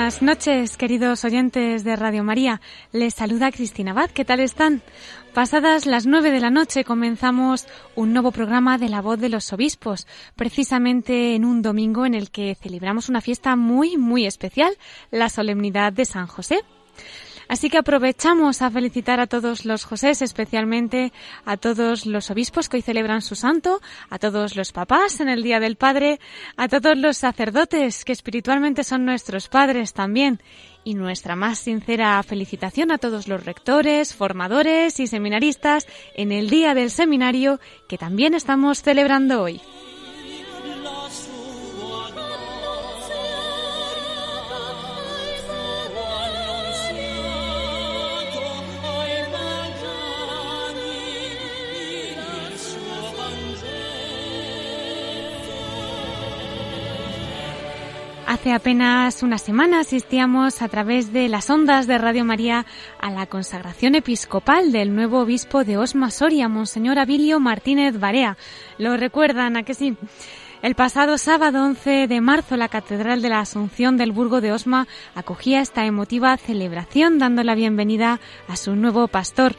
Buenas noches, queridos oyentes de Radio María. Les saluda Cristina Abad. ¿Qué tal están? Pasadas las nueve de la noche comenzamos un nuevo programa de la voz de los obispos, precisamente en un domingo en el que celebramos una fiesta muy, muy especial, la solemnidad de San José. Así que aprovechamos a felicitar a todos los Josés, especialmente a todos los obispos que hoy celebran su santo, a todos los papás en el Día del Padre, a todos los sacerdotes que espiritualmente son nuestros padres también. Y nuestra más sincera felicitación a todos los rectores, formadores y seminaristas en el Día del Seminario que también estamos celebrando hoy. Hace apenas una semana asistíamos a través de las ondas de Radio María a la consagración episcopal del nuevo obispo de Osma Soria, Monseñor Abilio Martínez Barea. ¿Lo recuerdan a que sí? El pasado sábado 11 de marzo la Catedral de la Asunción del Burgo de Osma acogía esta emotiva celebración dando la bienvenida a su nuevo pastor,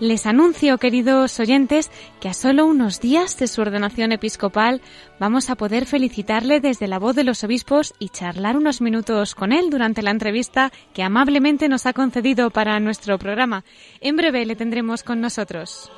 les anuncio, queridos oyentes, que a solo unos días de su ordenación episcopal vamos a poder felicitarle desde la voz de los obispos y charlar unos minutos con él durante la entrevista que amablemente nos ha concedido para nuestro programa. En breve le tendremos con nosotros.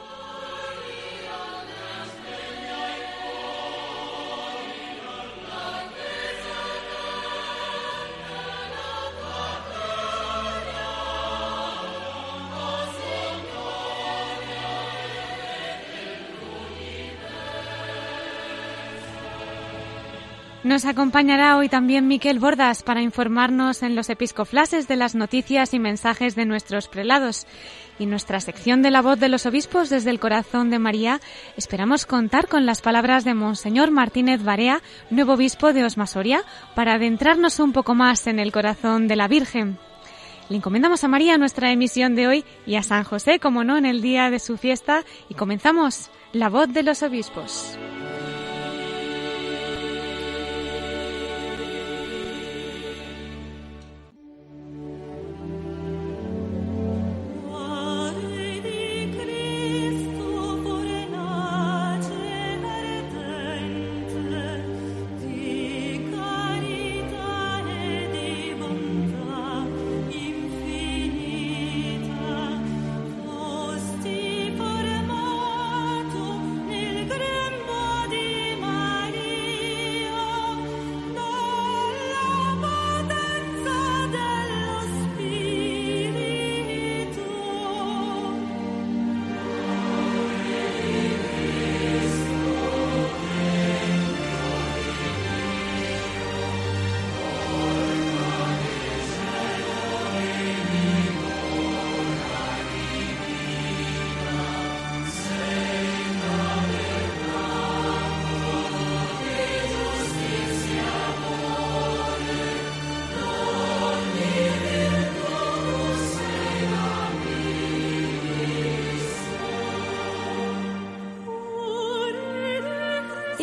Nos acompañará hoy también Miquel Bordas para informarnos en los episcoflases de las noticias y mensajes de nuestros prelados. Y nuestra sección de la voz de los obispos desde el corazón de María, esperamos contar con las palabras de Monseñor Martínez Barea, nuevo obispo de Osmasoria, para adentrarnos un poco más en el corazón de la Virgen. Le encomendamos a María nuestra emisión de hoy y a San José, como no, en el día de su fiesta, y comenzamos la voz de los obispos.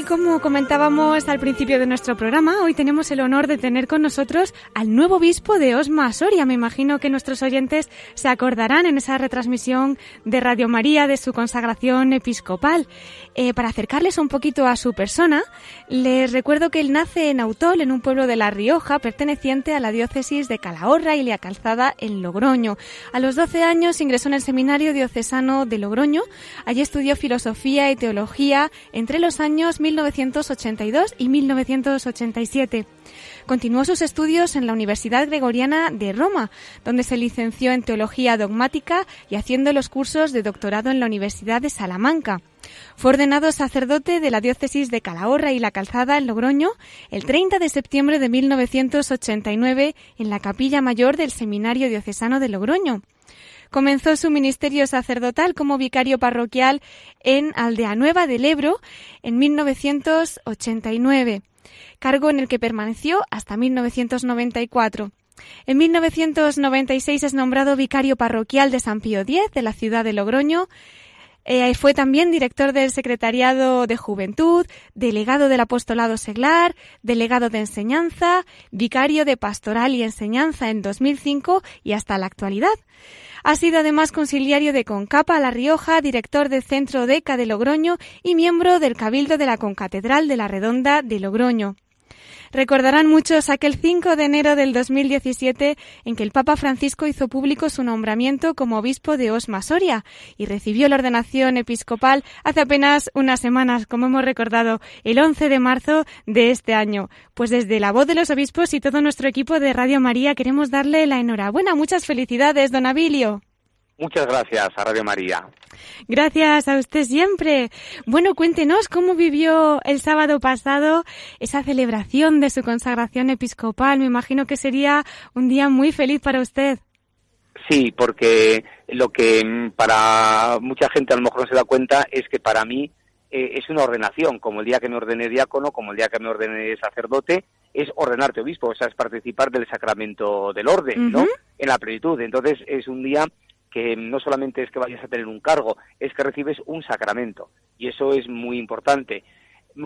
Como comentábamos al principio de nuestro programa, hoy tenemos el honor de tener con nosotros al nuevo obispo de Osma Soria. Me imagino que nuestros oyentes se acordarán en esa retransmisión de Radio María de su consagración episcopal. Eh, para acercarles un poquito a su persona, les recuerdo que él nace en Autol, en un pueblo de La Rioja, perteneciente a la diócesis de Calahorra y Lea Calzada, en Logroño. A los 12 años ingresó en el seminario diocesano de Logroño. Allí estudió filosofía y teología entre los años 1982 y 1987. Continuó sus estudios en la Universidad Gregoriana de Roma, donde se licenció en Teología Dogmática y haciendo los cursos de doctorado en la Universidad de Salamanca. Fue ordenado sacerdote de la diócesis de Calahorra y La Calzada en Logroño el 30 de septiembre de 1989 en la capilla mayor del Seminario Diocesano de Logroño. Comenzó su ministerio sacerdotal como vicario parroquial en Aldea Nueva del Ebro en 1989, cargo en el que permaneció hasta 1994. En 1996 es nombrado vicario parroquial de San Pío X de la ciudad de Logroño. Eh, fue también director del Secretariado de Juventud, delegado del Apostolado Seglar, delegado de Enseñanza, vicario de Pastoral y Enseñanza en 2005 y hasta la actualidad. Ha sido además conciliario de Concapa La Rioja, director del Centro DECA de Logroño y miembro del Cabildo de la Concatedral de la Redonda de Logroño. Recordarán muchos aquel 5 de enero del 2017 en que el Papa Francisco hizo público su nombramiento como obispo de Osma Soria y recibió la ordenación episcopal hace apenas unas semanas, como hemos recordado, el 11 de marzo de este año. Pues desde la voz de los obispos y todo nuestro equipo de Radio María queremos darle la enhorabuena. Muchas felicidades, don Abilio. Muchas gracias a Radio María. Gracias a usted siempre. Bueno, cuéntenos cómo vivió el sábado pasado esa celebración de su consagración episcopal. Me imagino que sería un día muy feliz para usted. Sí, porque lo que mm, para mucha gente a lo mejor no se da cuenta es que para mí eh, es una ordenación, como el día que me ordené diácono, como el día que me ordené sacerdote, es ordenarte obispo, o sea, es participar del sacramento del orden, ¿no? En la plenitud. Entonces es un día que no solamente es que vayas a tener un cargo, es que recibes un sacramento. Y eso es muy importante.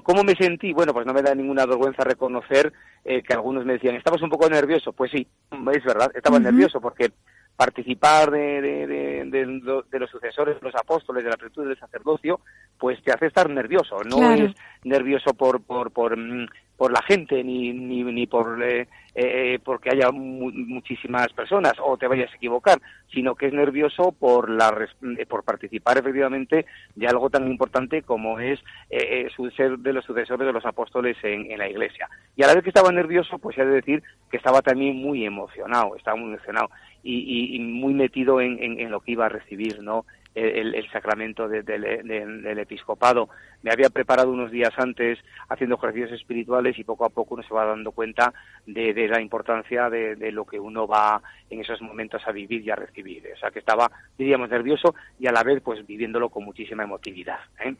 ¿Cómo me sentí? Bueno, pues no me da ninguna vergüenza reconocer eh, que algunos me decían, ¿estabas un poco nervioso? Pues sí, es verdad, estaba nervioso porque participar de, de, los sucesores de los apóstoles, de la plenitud del sacerdocio, pues te hace estar nervioso. No es nervioso por, por, por, mm, por la gente ni, ni, ni por eh, eh, porque haya muchísimas personas o te vayas a equivocar, sino que es nervioso por la eh, por participar efectivamente de algo tan importante como es eh, ser de los sucesores de los apóstoles en, la Iglesia. Y a la vez que estaba nervioso, pues he de decir que estaba también muy emocionado, estaba muy emocionado y, muy metido en, en, lo que iba a recibir, ¿no? El, sacramento del episcopado. Me había preparado unos días antes haciendo ejercicios espirituales y poco a poco uno se va dando cuenta de, la importancia de, lo que uno va en esos momentos a vivir y a recibir. O sea que estaba, diríamos, nervioso y a la vez pues viviéndolo con muchísima emotividad. ¿eh?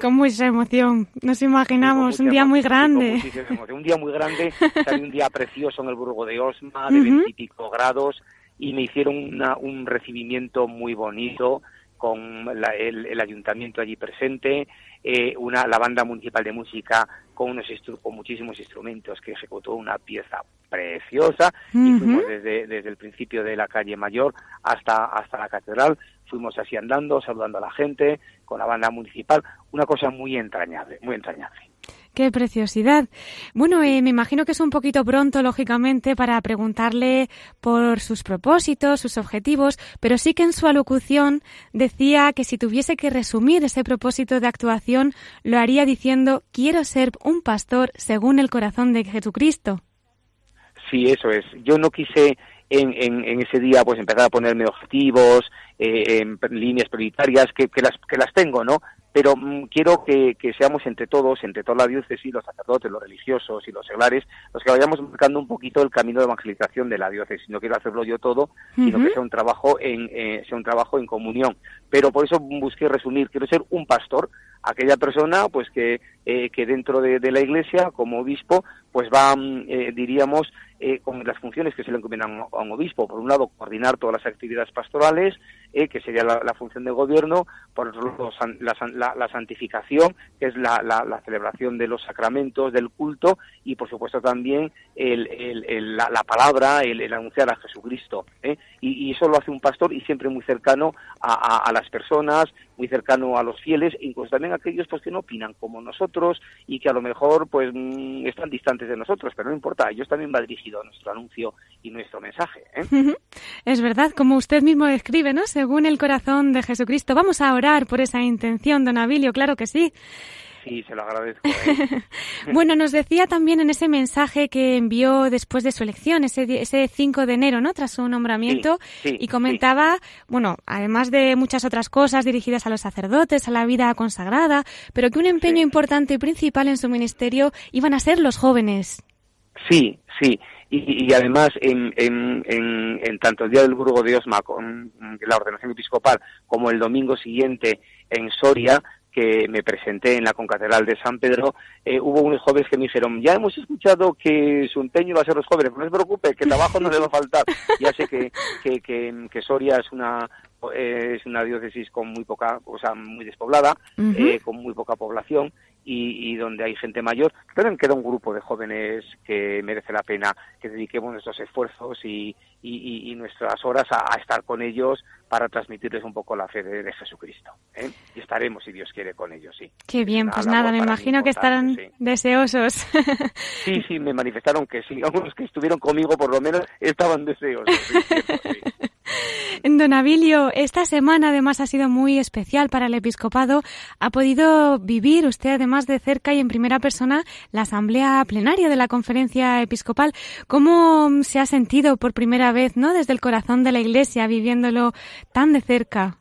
Con mucha emoción. Nos imaginamos un día muy grande. Un día muy grande, un día precioso en el Burgo de Osma, de veintipico grados y me hicieron un recibimiento muy bonito con el, ayuntamiento allí presente, eh, una, la banda municipal de música con, unos con muchísimos instrumentos que ejecutó una pieza preciosa. Y fuimos desde, desde el principio de la calle Mayor hasta, hasta la catedral, fuimos así andando, saludando a la gente con la banda municipal, una cosa muy entrañable, muy entrañable. Qué preciosidad. Bueno, eh, me imagino que es un poquito pronto, lógicamente, para preguntarle por sus propósitos, sus objetivos, pero sí que en su alocución decía que si tuviese que resumir ese propósito de actuación, lo haría diciendo, quiero ser un pastor según el corazón de Jesucristo. Sí, eso es. Yo no quise en, en, ese día pues empezar a ponerme objetivos, eh, en líneas prioritarias, que, las, que las tengo, ¿no? Pero mm, quiero que, seamos entre todos, entre toda la diócesis, los sacerdotes, los religiosos y los seglares, los que vayamos marcando un poquito el camino de evangelización de la diócesis. No quiero hacerlo yo todo, sino que sea un trabajo en eh, sea un trabajo en comunión. Pero por eso busqué resumir. Quiero ser un pastor, aquella persona, pues que eh, que dentro de, la Iglesia, como obispo, pues va, mm, eh, diríamos, con las funciones que se le encomiendan a un obispo. Por un lado, coordinar todas las actividades pastorales, que sería la, función del gobierno. Por otro lado, la la, santificación, que es la, la, celebración de los sacramentos, del culto, y por supuesto también el, la, palabra, el, anunciar a Jesucristo. ¿eh? Y, eso lo hace un pastor y siempre muy cercano a, las personas, muy cercano a los fieles, incluso también aquellos pues, que no opinan como nosotros y que a lo mejor pues mm, están distantes de nosotros, pero no importa, ellos también va dirigido a nuestro anuncio y nuestro mensaje. ¿eh? Es verdad, como usted mismo describe, ¿no? Según el corazón de Jesucristo. Vamos a orar por esa intención, don Abilio, claro que sí. Sí, se lo agradezco. ¿eh? bueno, nos decía también en ese mensaje que envió después de su elección, ese, ese 5 de enero, ¿no? Tras su nombramiento, y comentaba, bueno, además de muchas otras cosas dirigidas a los sacerdotes, a la vida consagrada, pero que un empeño importante y principal en su ministerio iban a ser los jóvenes. Sí, sí. Y, además, en, en, en, tanto el día del Burgo de Osma, con la ordenación episcopal, como el domingo siguiente en Soria, que me presenté en la concatedral de San Pedro, eh, hubo unos jóvenes que me dijeron, ya hemos escuchado que su empeño va a ser los jóvenes, no se preocupe, que trabajo no le va a faltar. Ya sé que, que, que, Soria es una es una diócesis con muy poca, o sea, muy despoblada, eh, con muy poca población, y, donde hay gente mayor, pero queda un grupo de jóvenes que merece la pena que dediquemos nuestros esfuerzos y, nuestras horas a, estar con ellos para transmitirles un poco la fe de, Jesucristo. ¿eh? Y estaremos, si Dios quiere, con ellos, sí. Qué bien, pues nada, me imagino que estarán deseosos. sí, sí, me manifestaron que sí. Algunos que estuvieron conmigo, por lo menos, estaban deseosos. Don Abilio, esta semana además ha sido muy especial para el episcopado. Ha podido vivir usted además de cerca y en primera persona la asamblea plenaria de la conferencia episcopal. ¿Cómo se ha sentido por primera vez, no, desde el corazón de la Iglesia, viviéndolo tan de cerca?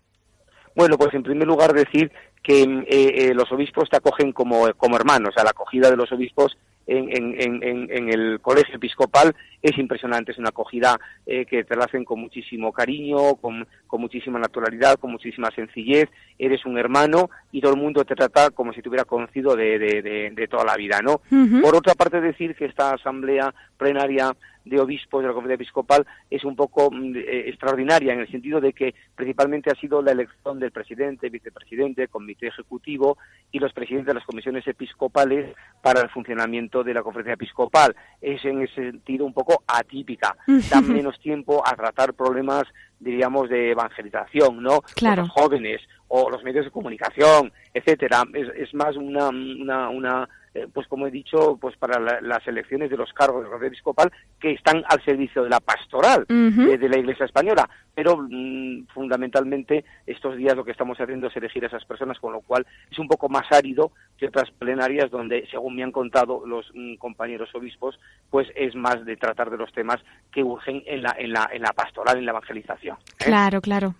Bueno, pues en primer lugar decir que eh, eh, los obispos te acogen como, como hermanos, a la acogida de los obispos en, el colegio episcopal es impresionante, es una acogida eh, que te la hacen con muchísimo cariño, con, muchísima naturalidad, con muchísima sencillez, eres un hermano y todo el mundo te trata como si te hubiera conocido de, toda la vida, ¿no? Por otra parte, decir que esta asamblea plenaria de obispos de la conferencia episcopal es un poco mm, eh, extraordinaria en el sentido de que principalmente ha sido la elección del presidente, vicepresidente, comité ejecutivo y los presidentes de las comisiones episcopales para el funcionamiento de la conferencia episcopal. Es en ese sentido un poco atípica. Da menos tiempo a tratar problemas diríamos de evangelización, ¿no? Claro. Los jóvenes o los medios de comunicación, etcétera. Es, es más una, una, una eh, pues como he dicho, pues para las elecciones de los cargos de la episcopal que están al servicio de la pastoral eh, de la Iglesia española. Pero mm, fundamentalmente estos días lo que estamos haciendo es elegir a esas personas, con lo cual es un poco más árido que otras plenarias donde, según me han contado los mm, compañeros obispos, pues es más de tratar de los temas que urgen en la, en la, en la pastoral, en la evangelización. ¿eh? Claro, claro.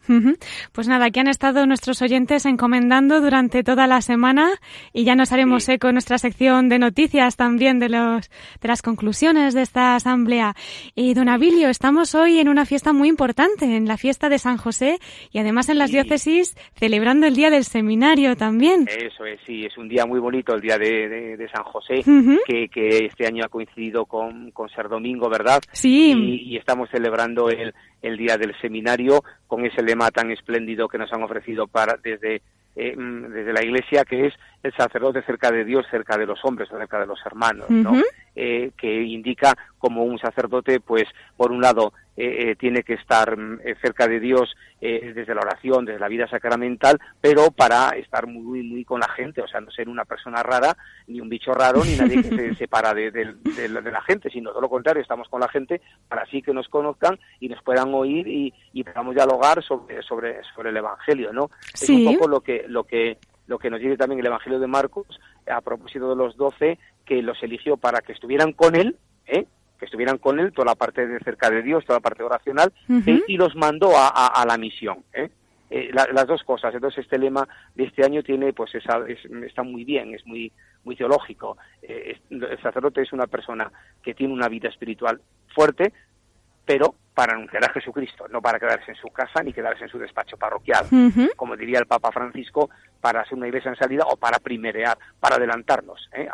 Pues nada, aquí han estado nuestros oyentes encomendando durante toda la semana y ya nos haremos eco en nuestra sección de noticias también de, los, de las conclusiones de esta asamblea. Y don Abilio, estamos hoy en una fiesta muy importante, en la fiesta de San José y además en las diócesis celebrando el día del seminario también. Eso es, sí, es un día muy bonito el día de, San José, que, que, este año ha coincidido con, con Ser Domingo, ¿verdad? Sí. Y, y estamos celebrando el, el día del seminario con ese lema tan espléndido que nos han ofrecido para desde eh, mm, desde la Iglesia, que es el sacerdote cerca de Dios, cerca de los hombres, cerca de los hermanos, ¿no? Eh, que indica como un sacerdote, pues, por un lado, eh, tiene que estar mm, cerca de Dios desde la oración, desde la vida sacramental, pero para estar muy, muy con la gente, o sea, no ser una persona rara, ni un bicho raro, ni nadie que se separa de, de, la gente, sino todo lo contrario, estamos con la gente para así que nos conozcan y nos puedan oír y, y podamos dialogar sobre, sobre, sobre el Evangelio, ¿no? Es un poco lo que, lo que lo que nos dice también el Evangelio de Marcos a propósito de los doce, que los eligió para que estuvieran con él, ¿eh? que estuvieran con él, toda la parte de cerca de Dios, toda la parte oracional, ¿eh? y los mandó a, la misión. ¿eh? eh las dos cosas. Entonces este lema de este año tiene, pues esa, está muy bien, es muy muy teológico. el sacerdote es una persona que tiene una vida espiritual fuerte, pero para anunciar a Jesucristo, no para quedarse en su casa ni quedarse en su despacho parroquial, como diría el Papa Francisco, para ser una iglesia en salida o para primerear, para adelantarnos, ¿eh?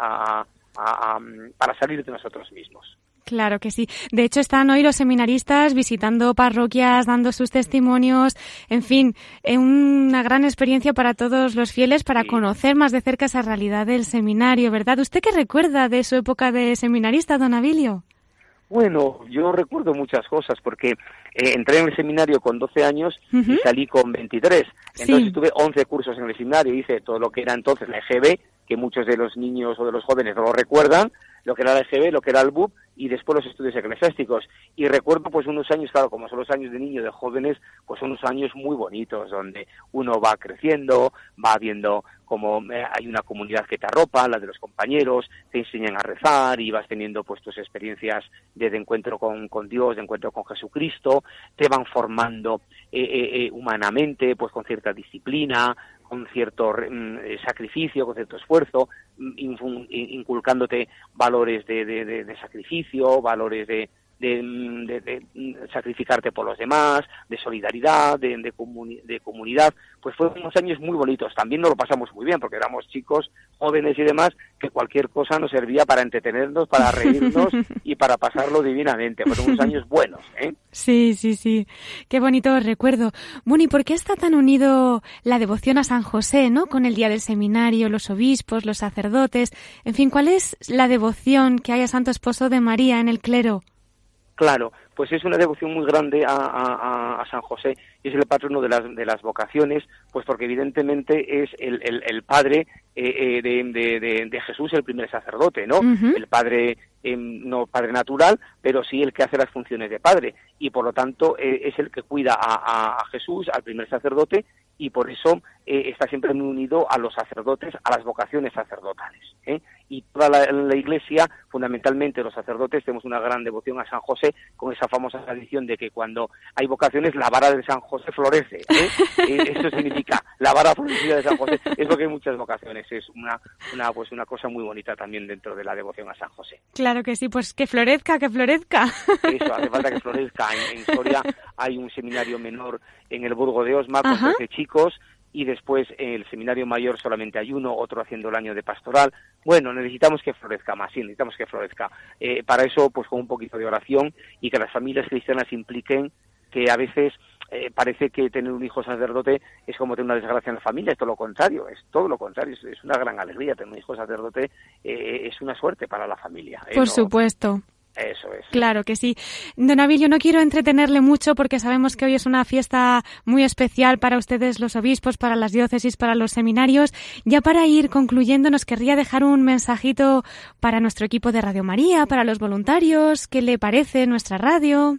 para salir de nosotros mismos. Claro que sí. De hecho, están hoy los seminaristas visitando parroquias, dando sus testimonios, en fin, una gran experiencia para todos los fieles para conocer más de cerca esa realidad del seminario, ¿verdad? ¿Usted qué recuerda de su época de seminarista, don Abilio? Bueno, yo recuerdo muchas cosas porque eh, entré en el seminario con 12 años y salí con 23. Entonces tuve 11 cursos en el seminario, hice todo lo que era entonces la EGB, que muchos de los niños o de los jóvenes no lo recuerdan, lo que era la EGB, lo que era el BUP y después los estudios eclesiásticos. Y recuerdo pues unos años, claro, como son los años de niño, de jóvenes, pues son unos años muy bonitos, donde uno va creciendo, va viendo cómo eh, hay una comunidad que te arropa, la de los compañeros, te enseñan a rezar y vas teniendo pues tus experiencias de, encuentro con, con, Dios, de encuentro con Jesucristo, te van formando eh, humanamente, pues con cierta disciplina, con cierto mm, eh, sacrificio, con cierto esfuerzo, mm, inculcándote valores de, de sacrificio, valores de, de, sacrificarte por los demás, de solidaridad, de, de, comunidad, pues fueron unos años muy bonitos. También nos lo pasamos muy bien, porque éramos chicos, jóvenes y demás, que cualquier cosa nos servía para entretenernos, para reírnos y para pasarlo divinamente. Fueron unos años buenos, ¿eh? Sí, sí, sí. Qué bonito recuerdo. Bueno, ¿y por qué está tan unido la devoción a San José, ¿no? Con el día del seminario, los obispos, los sacerdotes. En fin, ¿cuál es la devoción que hay a Santo Esposo de María en el clero? Claro, pues es una devoción muy grande a, San José y es el patrono de las, de las vocaciones, pues porque evidentemente es el, el, padre eh, eh, de, de, Jesús, el primer sacerdote, ¿no? El padre, em, no padre natural, pero sí el que hace las funciones de padre y por lo tanto eh, es el que cuida a, a, Jesús, al primer sacerdote y por eso eh, está siempre muy unido a los sacerdotes, a las vocaciones sacerdotales. ¿Eh? Y toda la, Iglesia, fundamentalmente los sacerdotes, tenemos una gran devoción a San José con esa famosa tradición de que cuando hay vocaciones la vara de San José florece. ¿eh? eso significa la vara florecida de San José. Es lo que hay muchas vocaciones. Es una, una, pues una cosa muy bonita también dentro de la devoción a San José. Claro que sí, pues que florezca, que florezca. Eso, hace falta que florezca. En, historia hay un seminario menor en el Burgo de Osma con 13 chicos y después el seminario mayor solamente hay uno, otro haciendo el año de pastoral. Bueno, necesitamos que florezca más, sí, necesitamos que florezca. Eh, para eso, pues con un poquito de oración y que las familias cristianas impliquen que a veces eh, parece que tener un hijo sacerdote es como tener una desgracia en la familia, es todo lo contrario, es todo lo contrario, es, una gran alegría tener un hijo sacerdote, eh, es una suerte para la familia. Por supuesto. Eso es. Claro que sí. Don Avilio, no quiero entretenerle mucho porque sabemos que hoy es una fiesta muy especial para ustedes los obispos, para las diócesis, para los seminarios. Ya para ir concluyendo, nos querría dejar un mensajito para nuestro equipo de Radio María, para los voluntarios. ¿Qué le parece nuestra radio?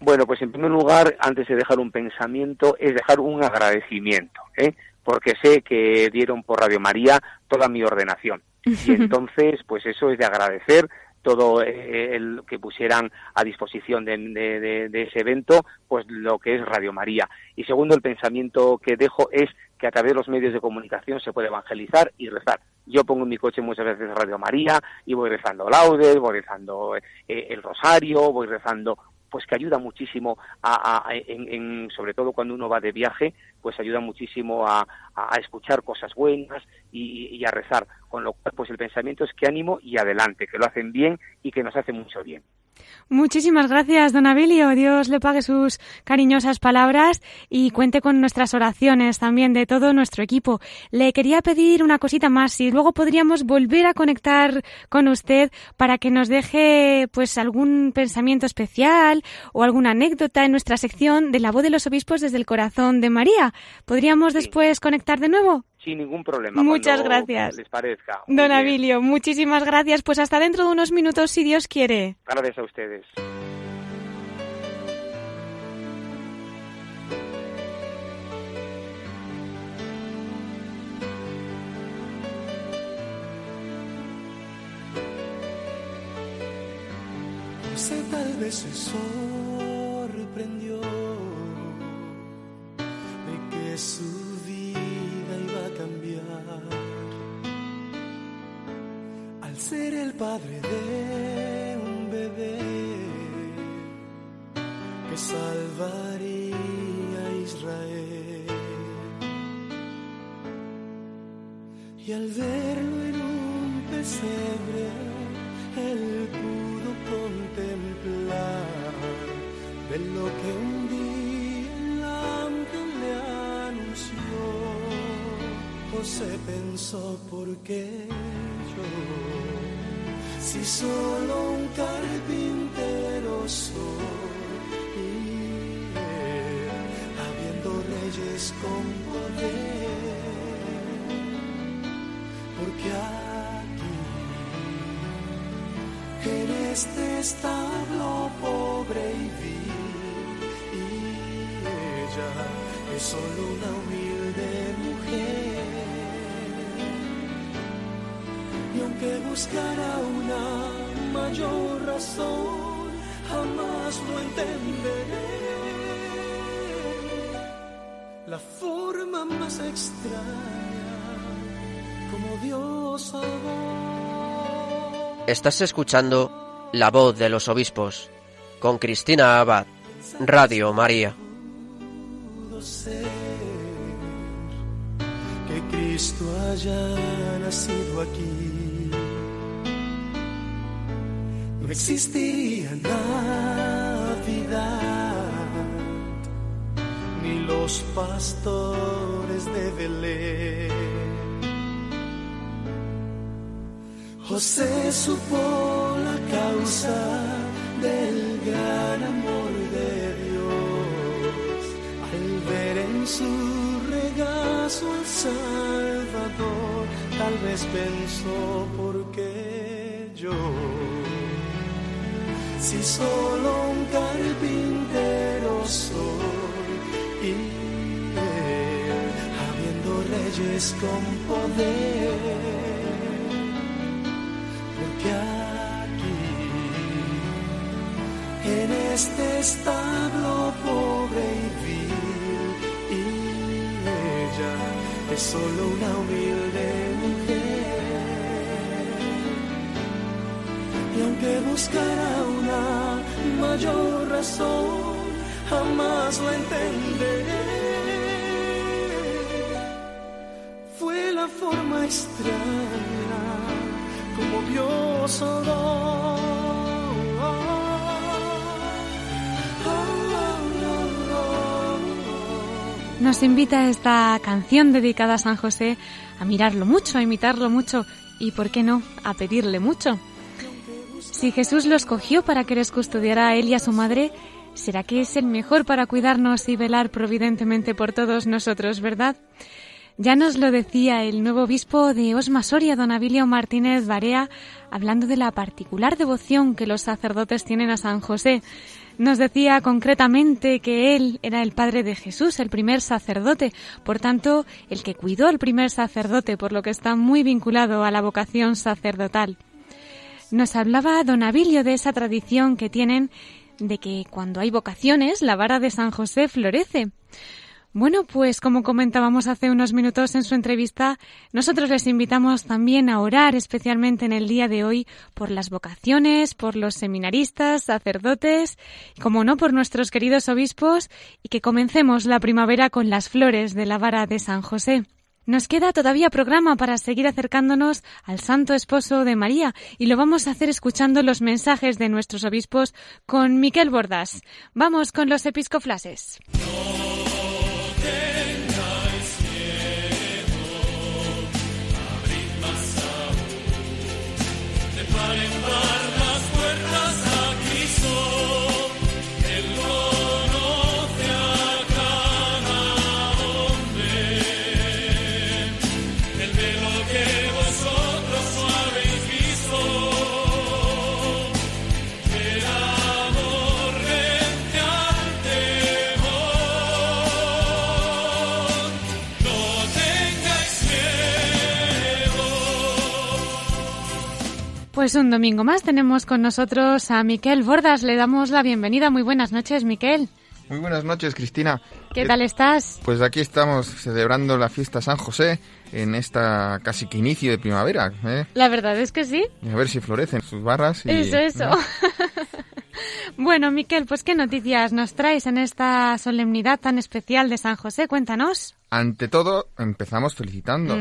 Bueno, pues en primer lugar, antes de dejar un pensamiento, es dejar un agradecimiento, ¿eh? porque sé que dieron por Radio María toda mi ordenación. Y entonces, pues eso es de agradecer todo eh, el que pusieran a disposición de, ese evento, pues lo que es Radio María. Y segundo, el pensamiento que dejo es que a través de los medios de comunicación se puede evangelizar y rezar. Yo pongo en mi coche muchas veces Radio María y voy rezando laudes, voy rezando eh, el rosario, voy rezando pues que ayuda muchísimo a, en, sobre todo cuando uno va de viaje, pues ayuda muchísimo a, escuchar cosas buenas y, a rezar. Con lo cual, pues el pensamiento es que ánimo y adelante, que lo hacen bien y que nos hace mucho bien. Muchísimas gracias, don Abilio. Dios le pague sus cariñosas palabras y cuente con nuestras oraciones también de todo nuestro equipo. Le quería pedir una cosita más, si luego podríamos volver a conectar con usted para que nos deje pues algún pensamiento especial o alguna anécdota en nuestra sección de la voz de los obispos desde el corazón de María. ¿Podríamos después conectar de nuevo? Sin ningún problema. Muchas gracias. Les parezca. Don Abilio, muchísimas gracias. Pues hasta dentro de unos minutos, si Dios quiere. Gracias a ustedes. José tal vez se sorprendió de que su ser el padre de un bebé que salvaría a Israel. Y al verlo en un pesebre, él pudo contemplar de lo que un día el ángel le anunció. José pensó por qué si solo un carpintero soy, y habiendo reyes con poder, porque aquí este establo pobre y vil, y ella es solo una humilde Y aunque buscara una mayor razón, jamás lo entenderé. La forma más extraña como Dios salvó. Estás escuchando La voz de los obispos con Cristina Abad, Radio María. que Cristo haya nacido aquí. Existiría Navidad, ni los pastores de Belén. José supo la causa del gran amor de Dios al ver en su regazo al Salvador. Tal vez pensó por qué yo, si solo un carpintero soy. Y él, habiendo reyes con poder porque aquí, en este establo pobre y vil, y ella es solo una humilde Y aunque buscara una mayor razón, jamás la entenderé fue la forma extraña como Dios Nos invita esta canción dedicada a San José a mirarlo mucho, a imitarlo mucho y, ¿por qué no?, a pedirle mucho. Si Jesús lo escogió para que les custodiara a él y a su madre, será que es el mejor para cuidarnos y velar providentemente por todos nosotros, ¿verdad? Ya nos lo decía el nuevo obispo de Osma Soria, don Abilio Martínez Barea, hablando de la particular devoción que los sacerdotes tienen a San José. Nos decía concretamente que él era el padre de Jesús, el primer sacerdote, por tanto, el que cuidó al primer sacerdote, por lo que está muy vinculado a la vocación sacerdotal. Nos hablaba don Abilio de esa tradición que tienen de que cuando hay vocaciones, la vara de San José florece. Bueno, pues como comentábamos hace unos minutos en su entrevista, nosotros les invitamos también a orar especialmente en el día de hoy por las vocaciones, por los seminaristas, sacerdotes, y como no por nuestros queridos obispos, y que comencemos la primavera con las flores de la vara de San José. Nos queda todavía programa para seguir acercándonos al Santo Esposo de María y lo vamos a hacer escuchando los mensajes de nuestros obispos con Miquel Bordas. Vamos con los episcoflases. Pues un domingo más tenemos con nosotros a Miquel Bordas. Le damos la bienvenida. Muy buenas noches, Miquel. Muy buenas noches, Cristina. ¿Qué tal estás? Pues aquí estamos celebrando la fiesta San José en esta casi que inicio de primavera. ¿eh? La verdad es que sí. A ver si florecen sus barras. Y, Eso, eso. ¿no? bueno, Miquel, pues qué noticias nos traes en esta solemnidad tan especial de San José. Cuéntanos. Ante todo, empezamos felicitando.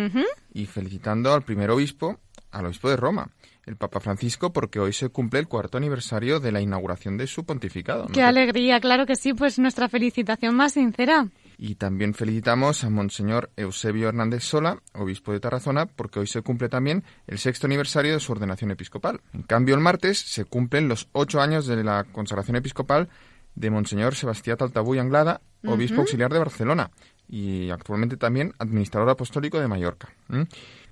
Y felicitando al primer obispo, al obispo de Roma, el Papa Francisco, porque hoy se cumple el cuarto aniversario de la inauguración de su pontificado. ¿no? Qué alegría, claro que sí, pues nuestra felicitación más sincera. Y también felicitamos a Monseñor Eusebio Hernández Sola, obispo de Tarazona, porque hoy se cumple también el sexto aniversario de su ordenación episcopal. En cambio, el martes se cumplen los ocho años de la consagración episcopal de Monseñor Sebastián Taltabú y Anglada, obispo auxiliar de Barcelona y actualmente también administrador apostólico de Mallorca.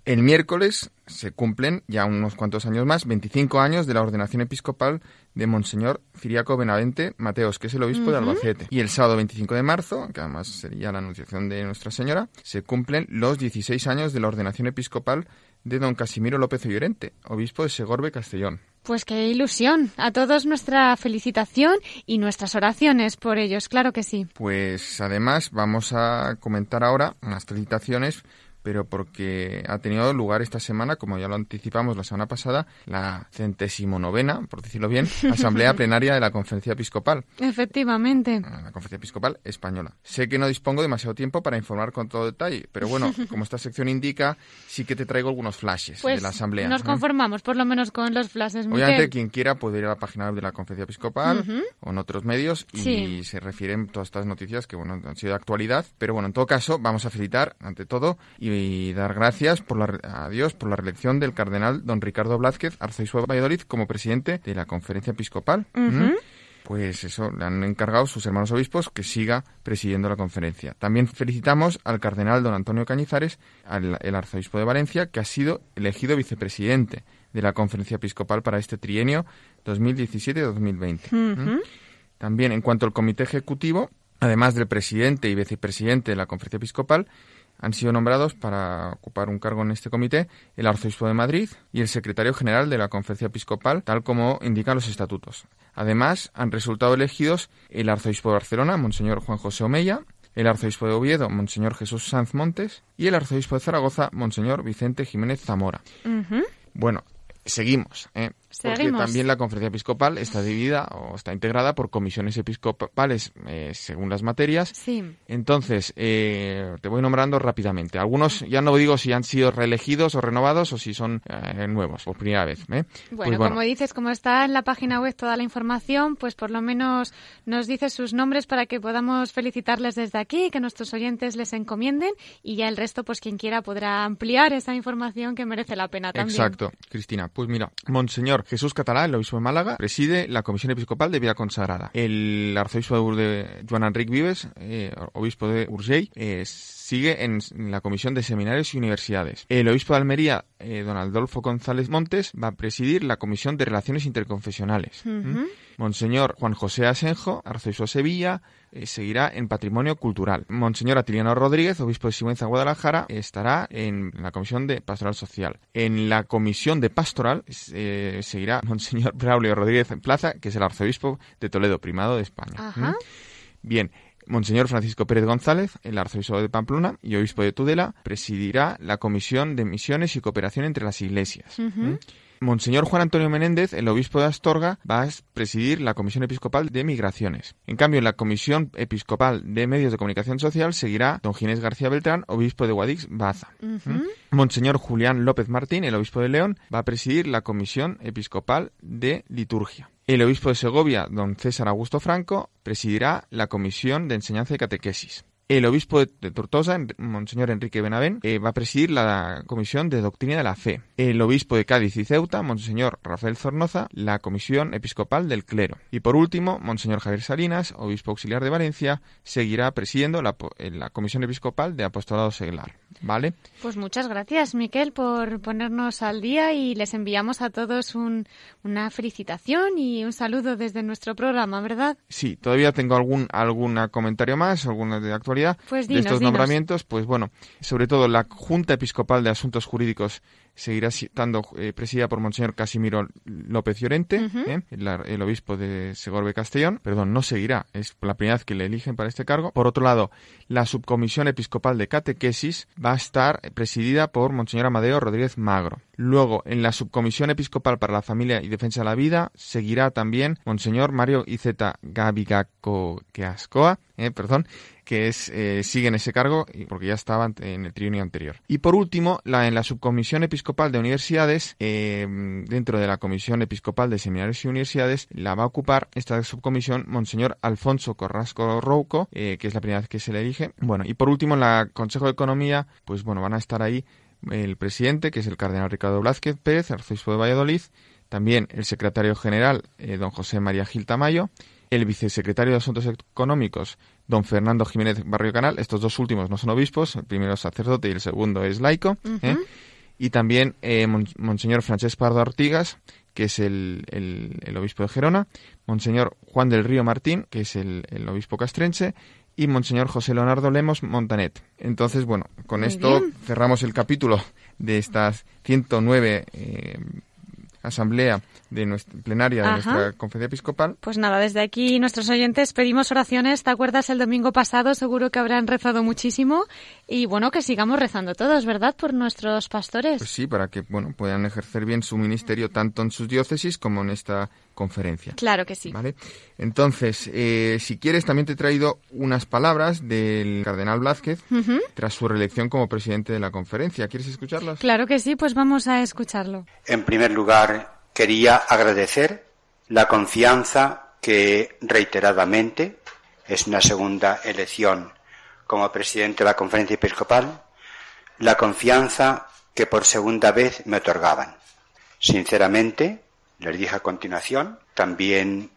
El miércoles se cumplen ya unos cuantos años más, 25 años de la ordenación episcopal de Monseñor Ciriaco Benavente Mateos, que es el obispo de Albacete. Y el sábado 25 de marzo, que además sería la anunciación de Nuestra Señora, se cumplen los 16 años de la ordenación episcopal de don Casimiro López Llorente, obispo de Segorbe Castellón. Pues qué ilusión. A todos nuestra felicitación y nuestras oraciones por ellos, claro que sí. Pues además vamos a comentar ahora unas felicitaciones pero porque ha tenido lugar esta semana, como ya lo anticipamos la semana pasada, la centésimo novena, por decirlo bien, asamblea plenaria de la Conferencia Episcopal. Efectivamente. La Conferencia Episcopal Española. Sé que no dispongo demasiado tiempo para informar con todo detalle, pero bueno, como esta sección indica, sí que te traigo algunos flashes pues de la asamblea. Nos conformamos, por lo menos, con los flashes. Obviamente, quien quiera puede ir a la página web de la Conferencia Episcopal o en otros medios y se refieren todas estas noticias que, bueno, han sido de actualidad. Pero bueno, en todo caso, vamos a felicitar, ante todo, y y dar gracias por la, a Dios por la reelección del cardenal don Ricardo Blázquez, arzobispo de Valladolid, como presidente de la conferencia episcopal. ¿Mm? Pues eso, le han encargado sus hermanos obispos que siga presidiendo la conferencia. También felicitamos al cardenal don Antonio Cañizares, el arzobispo de Valencia, que ha sido elegido vicepresidente de la conferencia episcopal para este trienio 2017-2020. ¿Mm? También, en cuanto al comité ejecutivo, además del presidente y vicepresidente de la conferencia episcopal, han sido nombrados para ocupar un cargo en este comité el arzobispo de Madrid y el secretario general de la Conferencia Episcopal, tal como indican los estatutos. Además, han resultado elegidos el arzobispo de Barcelona, Monseñor Juan José Omeya, el arzobispo de Oviedo, Monseñor Jesús Sanz Montes, y el arzobispo de Zaragoza, Monseñor Vicente Jiménez Zamora. Bueno, seguimos. ¿eh? Porque también la conferencia episcopal está dividida o está integrada por comisiones episcopales eh, según las materias. Sí. Entonces, eh, te voy nombrando rápidamente. Algunos, ya no digo si han sido reelegidos o renovados o si son eh, nuevos por primera vez. Pues bueno, como dices, como está en la página web toda la información, pues por lo menos nos dices sus nombres para que podamos felicitarles desde aquí, que nuestros oyentes les encomienden y ya el resto, pues quien quiera podrá ampliar esa información que merece la pena también. Exacto, Cristina. Pues mira, Monseñor Jesús Catalá, el obispo de Málaga, preside la Comisión Episcopal de Vida Consagrada. El arzobispo de Joan Enric Vives, eh, obispo de Urgell, eh, sigue en la Comisión de Seminarios y Universidades. El obispo de Almería, eh, don Adolfo González Montes, va a presidir la Comisión de Relaciones Interconfesionales. Monseñor Juan José Asenjo, arzobispo de Sevilla, eh, seguirá en Patrimonio Cultural. Monseñor Atiliano Rodríguez, obispo de Sigüenza, Guadalajara, estará en la Comisión de Pastoral Social. En la Comisión de Pastoral eh, seguirá Monseñor Braulio Rodríguez en Plaza, que es el arzobispo de Toledo, primado de España. ¿Mm? Bien, Monseñor Francisco Pérez González, el arzobispo de Pamplona y obispo de Tudela, presidirá la Comisión de Misiones y Cooperación entre las Iglesias. Monseñor Juan Antonio Menéndez, el obispo de Astorga, va a presidir la Comisión Episcopal de Migraciones. En cambio, en la Comisión Episcopal de Medios de Comunicación Social seguirá don Ginés García Beltrán, obispo de Guadix Baza. ¿Mm? Monseñor Julián López Martín, el obispo de León, va a presidir la Comisión Episcopal de Liturgia. El obispo de Segovia, don César Augusto Franco, presidirá la Comisión de Enseñanza y Catequesis. El obispo de Tortosa, Monseñor Enrique Benavén, eh, va a presidir la Comisión de Doctrina de la Fe. El obispo de Cádiz y Ceuta, Monseñor Rafael Zornoza, la Comisión Episcopal del Clero. Y por último, Monseñor Javier Salinas, obispo auxiliar de Valencia, seguirá presidiendo la, eh, la Comisión Episcopal de Apostolado Seglar. ¿Vale? Pues muchas gracias, Miquel, por ponernos al día y les enviamos a todos una felicitación y un saludo desde nuestro programa, ¿verdad? Sí, todavía tengo algún algún comentario más, alguna de actualidad pues de estos nombramientos, pues bueno, sobre todo la Junta Episcopal de Asuntos Jurídicos seguirá estando eh, presidida por Monseñor Casimiro López Llorente, ¿eh? el, obispo de Segorbe Castellón. Perdón, no seguirá, es la primera vez que le eligen para este cargo. Por otro lado, la Subcomisión Episcopal de Catequesis va a estar presidida por Monseñor Amadeo Rodríguez Magro. Luego, en la Subcomisión Episcopal para la Familia y Defensa de la Vida, seguirá también Monseñor Mario Izeta Gavigaco Queascoa, eh, perdón, que es, eh, sigue en ese cargo porque ya estaba en el trienio anterior. Y por último, la, en la Subcomisión Episcopal de Universidades, eh, dentro de la Comisión Episcopal de Seminarios y Universidades, la va a ocupar esta subcomisión Monseñor Alfonso Corrasco Rouco, eh, que es la primera vez que se le elige. Bueno, y por último, en la Consejo de Economía, pues bueno, van a estar ahí el presidente, que es el cardenal Ricardo Blázquez Pérez, arzobispo de Valladolid, también el secretario general, don José María Gil Tamayo, el vicesecretario de Asuntos Económicos, don Fernando Jiménez Barrio Canal. Estos dos últimos no son obispos, el primero es sacerdote y el segundo es laico. ¿eh? y también eh, Monseñor Francesc Pardo Artigas, que es el, el, obispo de Gerona, Monseñor Juan del Río Martín, que es el, obispo castrense, y Monseñor José Leonardo Lemos Montanet. Entonces, bueno, con esto cerramos el capítulo de estas 109 eh, asamblea de nuestra plenaria de nuestra conferencia episcopal. Pues nada, desde aquí nuestros oyentes pedimos oraciones. ¿Te acuerdas el domingo pasado? Seguro que habrán rezado muchísimo y bueno, que sigamos rezando todos, ¿verdad? Por nuestros pastores. Pues sí, para que bueno, puedan ejercer bien su ministerio tanto en sus diócesis como en esta conferencia. Claro que sí. ¿Vale? Entonces, eh, si quieres, también te he traído unas palabras del cardenal Blázquez tras su reelección como presidente de la conferencia. ¿Quieres escucharlas? Claro que sí, pues vamos a escucharlo. En primer lugar, quería agradecer la confianza que reiteradamente, es una segunda elección como presidente de la conferencia episcopal, la confianza que por segunda vez me otorgaban. Sinceramente, les dije a continuación, también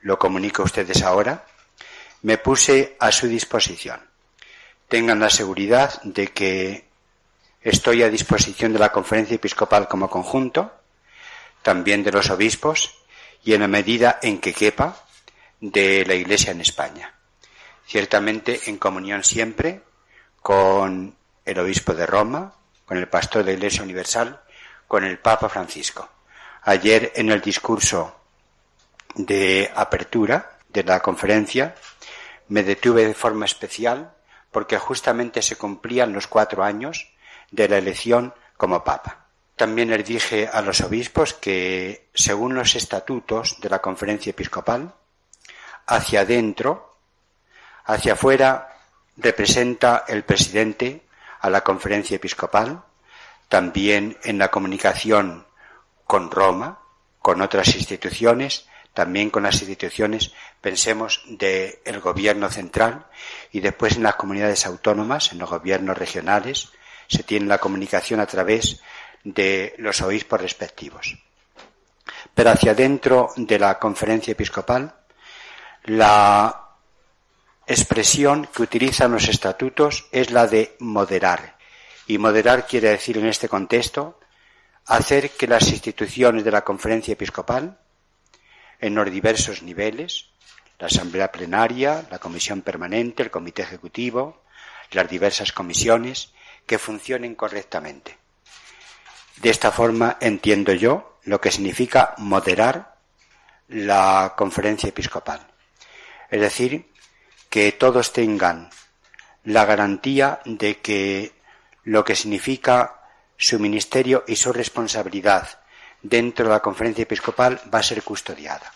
lo comunico a ustedes ahora, me puse a su disposición. Tengan la seguridad de que estoy a disposición de la conferencia episcopal como conjunto, también de los obispos y en la medida en que quepa de la Iglesia en España. Ciertamente en comunión siempre con el obispo de Roma, con el pastor de la Iglesia Universal, con el Papa Francisco. Ayer en el discurso de apertura de la conferencia me detuve de forma especial porque justamente se cumplían los cuatro años de la elección como Papa. También les dije a los obispos que, según los estatutos de la conferencia episcopal, hacia adentro, hacia afuera, representa el presidente a la conferencia episcopal, también en la comunicación con Roma, con otras instituciones, también con las instituciones, pensemos, del gobierno central y después en las comunidades autónomas, en los gobiernos regionales, se tiene la comunicación a través de los obispos respectivos. Pero hacia dentro de la conferencia episcopal, la expresión que utilizan los estatutos es la de moderar. Y moderar quiere decir en este contexto hacer que las instituciones de la conferencia episcopal, en los diversos niveles, la asamblea plenaria, la comisión permanente, el comité ejecutivo, las diversas comisiones, que funcionen correctamente. De esta forma entiendo yo lo que significa moderar la conferencia episcopal. Es decir, que todos tengan la garantía de que lo que significa su ministerio y su responsabilidad dentro de la conferencia episcopal va a ser custodiada.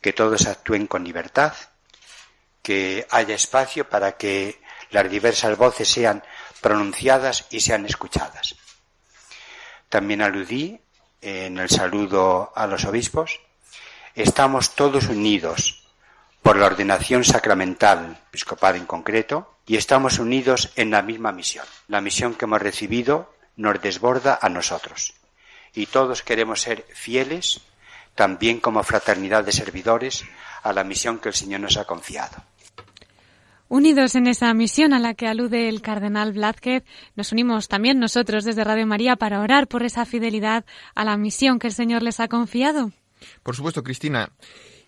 Que todos actúen con libertad, que haya espacio para que las diversas voces sean pronunciadas y sean escuchadas. También aludí en el saludo a los obispos, estamos todos unidos por la ordenación sacramental episcopal en concreto y estamos unidos en la misma misión. La misión que hemos recibido nos desborda a nosotros. Y todos queremos ser fieles, también como fraternidad de servidores, a la misión que el Señor nos ha confiado. Unidos en esa misión a la que alude el cardenal Blázquez, nos unimos también nosotros desde Radio María para orar por esa fidelidad a la misión que el Señor les ha confiado. Por supuesto, Cristina.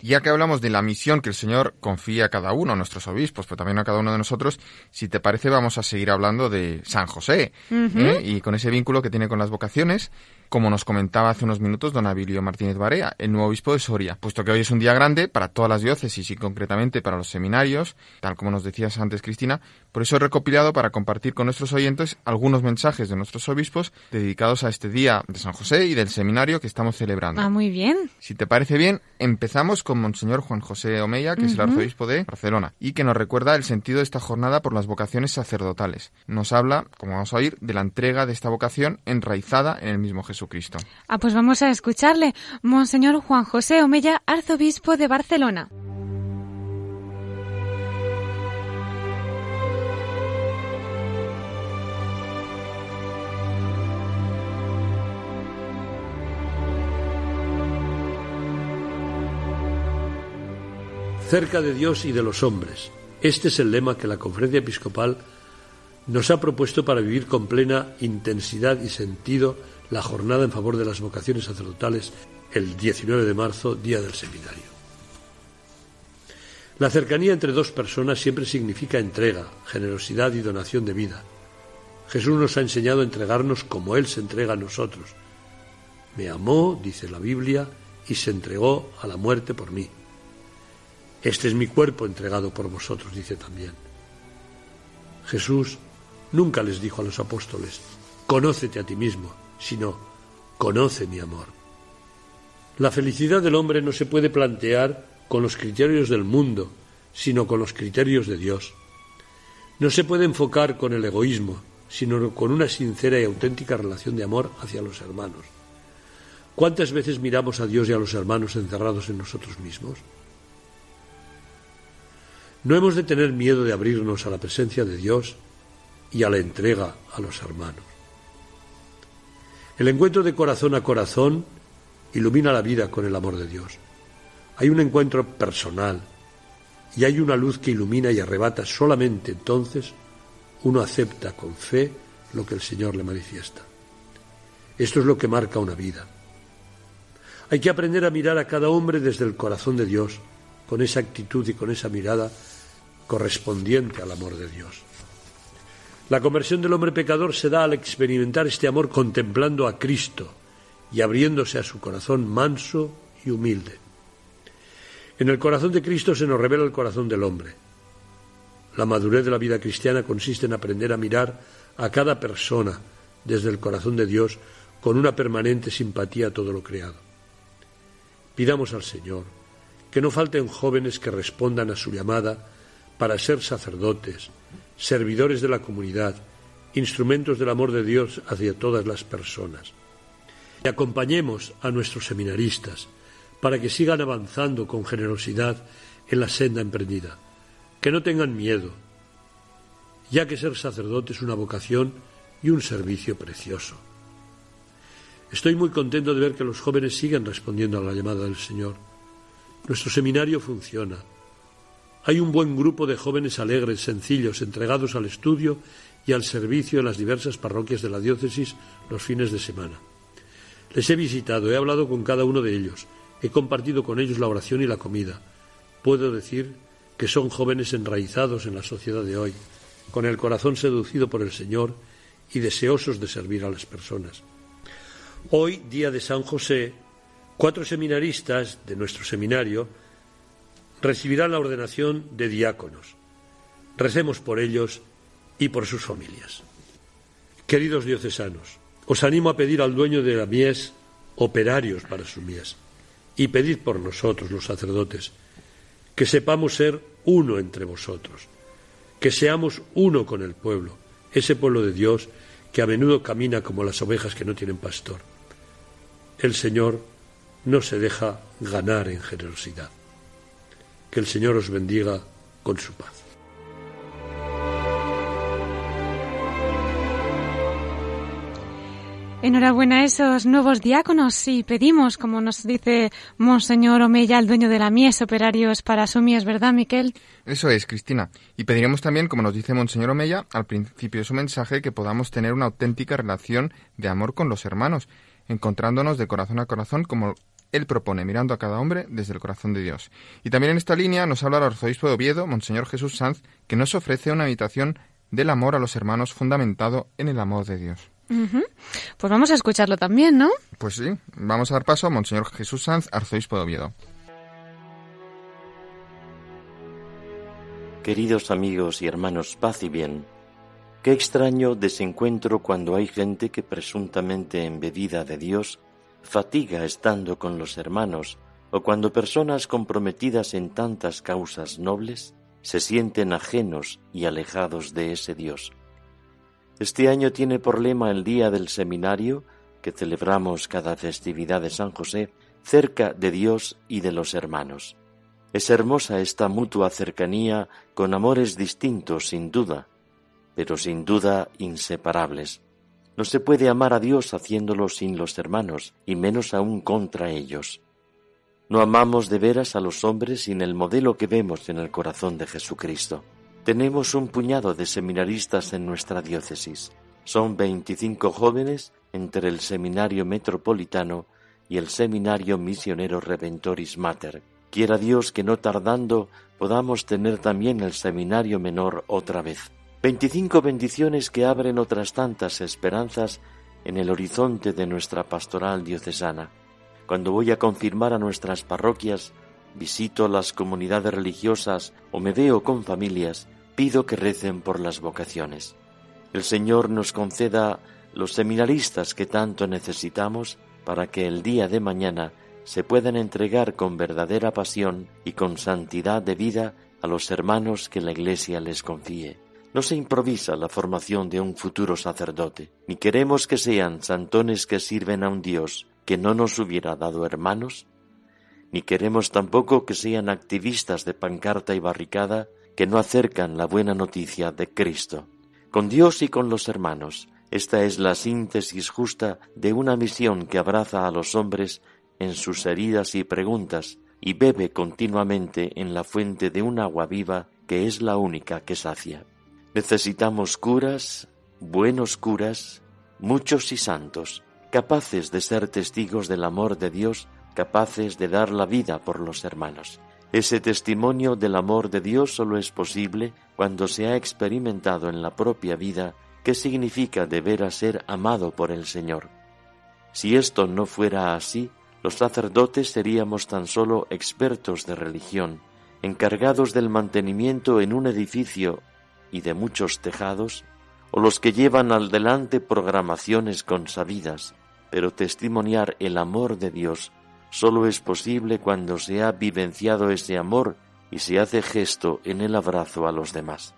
Ya que hablamos de la misión que el Señor confía a cada uno, a nuestros obispos, pero también a cada uno de nosotros, si te parece vamos a seguir hablando de San José ¿eh? y con ese vínculo que tiene con las vocaciones como nos comentaba hace unos minutos don Abilio Martínez Barea, el nuevo obispo de Soria, puesto que hoy es un día grande para todas las diócesis y concretamente para los seminarios, tal como nos decías antes Cristina, por eso he recopilado para compartir con nuestros oyentes algunos mensajes de nuestros obispos dedicados a este día de San José y del seminario que estamos celebrando. Ah, muy bien. Si te parece bien, empezamos con Monseñor Juan José Omeya, que es el arzobispo de Barcelona, y que nos recuerda el sentido de esta jornada por las vocaciones sacerdotales. Nos habla, como vamos a oír, de la entrega de esta vocación enraizada en el mismo Jesús. Jesucristo. Ah, pues vamos a escucharle. Monseñor Juan José Omella, arzobispo de Barcelona. cerca de Dios y de los hombres. Este es el lema que la Conferencia Episcopal nos ha propuesto para vivir con plena intensidad y sentido la jornada en favor de las vocaciones sacerdotales el 19 de marzo, día del seminario. La cercanía entre dos personas siempre significa entrega, generosidad y donación de vida. Jesús nos ha enseñado a entregarnos como Él se entrega a nosotros. Me amó, dice la Biblia, y se entregó a la muerte por mí. Este es mi cuerpo entregado por vosotros, dice también. Jesús nunca les dijo a los apóstoles, conócete a ti mismo, sino, conoce mi amor. La felicidad del hombre no se puede plantear con los criterios del mundo, sino con los criterios de Dios. No se puede enfocar con el egoísmo, sino con una sincera y auténtica relación de amor hacia los hermanos. ¿Cuántas veces miramos a Dios y a los hermanos encerrados en nosotros mismos? No hemos de tener miedo de abrirnos a la presencia de Dios y a la entrega a los hermanos. El encuentro de corazón a corazón ilumina la vida con el amor de Dios. Hay un encuentro personal y hay una luz que ilumina y arrebata solamente entonces uno acepta con fe lo que el Señor le manifiesta. Esto es lo que marca una vida. Hay que aprender a mirar a cada hombre desde el corazón de Dios, con esa actitud y con esa mirada correspondiente al amor de Dios. La conversión del hombre pecador se da al experimentar este amor contemplando a Cristo y abriéndose a su corazón manso y humilde. En el corazón de Cristo se nos revela el corazón del hombre. La madurez de la vida cristiana consiste en aprender a mirar a cada persona desde el corazón de Dios con una permanente simpatía a todo lo creado. Pidamos al Señor que no falten jóvenes que respondan a su llamada para ser sacerdotes, servidores de la comunidad, instrumentos del amor de Dios hacia todas las personas. Y acompañemos a nuestros seminaristas para que sigan avanzando con generosidad en la senda emprendida. Que no tengan miedo, ya que ser sacerdote es una vocación y un servicio precioso. Estoy muy contento de ver que los jóvenes siguen respondiendo a la llamada del Señor. Nuestro seminario funciona hay un buen grupo de jóvenes alegres, sencillos, entregados al estudio y al servicio en las diversas parroquias de la diócesis los fines de semana. Les he visitado, he hablado con cada uno de ellos, he compartido con ellos la oración y la comida. Puedo decir que son jóvenes enraizados en la sociedad de hoy, con el corazón seducido por el Señor y deseosos de servir a las personas. Hoy, día de San José, cuatro seminaristas de nuestro seminario recibirán la ordenación de diáconos. Recemos por ellos y por sus familias. Queridos diocesanos, os animo a pedir al dueño de la mies operarios para su mies y pedid por nosotros, los sacerdotes, que sepamos ser uno entre vosotros, que seamos uno con el pueblo, ese pueblo de Dios que a menudo camina como las ovejas que no tienen pastor. El Señor no se deja ganar en generosidad. Que el Señor os bendiga con su paz. Enhorabuena a esos nuevos diáconos y pedimos, como nos dice Monseñor Omeya, el dueño de la mies, operarios para su mies, ¿verdad, Miquel? Eso es, Cristina. Y pediremos también, como nos dice Monseñor Omeya, al principio de su mensaje, que podamos tener una auténtica relación de amor con los hermanos, encontrándonos de corazón a corazón como él propone, mirando a cada hombre desde el corazón de Dios. Y también en esta línea nos habla el arzobispo de Oviedo, Monseñor Jesús Sanz, que nos ofrece una habitación del amor a los hermanos fundamentado en el amor de Dios. Pues vamos a escucharlo también, ¿no? Pues sí, vamos a dar paso a Monseñor Jesús Sanz, arzobispo de Oviedo. Queridos amigos y hermanos, paz y bien. Qué extraño desencuentro cuando hay gente que presuntamente embebida de Dios fatiga estando con los hermanos o cuando personas comprometidas en tantas causas nobles se sienten ajenos y alejados de ese Dios. Este año tiene por lema el Día del Seminario, que celebramos cada festividad de San José, cerca de Dios y de los hermanos. Es hermosa esta mutua cercanía con amores distintos, sin duda, pero sin duda inseparables. No se puede amar a Dios haciéndolo sin los hermanos, y menos aún contra ellos. No amamos de veras a los hombres sin el modelo que vemos en el corazón de Jesucristo. Tenemos un puñado de seminaristas en nuestra diócesis. Son 25 jóvenes entre el Seminario Metropolitano y el Seminario Misionero Reventoris Mater. Quiera Dios que no tardando podamos tener también el Seminario Menor otra vez. 25 bendiciones que abren otras tantas esperanzas en el horizonte de nuestra pastoral diocesana. Cuando voy a confirmar a nuestras parroquias, visito las comunidades religiosas o me veo con familias, pido que recen por las vocaciones. El Señor nos conceda los seminaristas que tanto necesitamos para que el día de mañana se puedan entregar con verdadera pasión y con santidad de vida a los hermanos que la Iglesia les confíe. No se improvisa la formación de un futuro sacerdote, ni queremos que sean santones que sirven a un Dios que no nos hubiera dado hermanos, ni queremos tampoco que sean activistas de pancarta y barricada que no acercan la buena noticia de Cristo. Con Dios y con los hermanos, esta es la síntesis justa de una misión que abraza a los hombres en sus heridas y preguntas y bebe continuamente en la fuente de un agua viva que es la única que sacia. Necesitamos curas, buenos curas, muchos y santos, capaces de ser testigos del amor de Dios, capaces de dar la vida por los hermanos. Ese testimonio del amor de Dios solo es posible cuando se ha experimentado en la propia vida qué significa deber a ser amado por el Señor. Si esto no fuera así, los sacerdotes seríamos tan solo expertos de religión, encargados del mantenimiento en un edificio y de muchos tejados, o los que llevan al delante programaciones consabidas, pero testimoniar el amor de Dios solo es posible cuando se ha vivenciado ese amor y se hace gesto en el abrazo a los demás.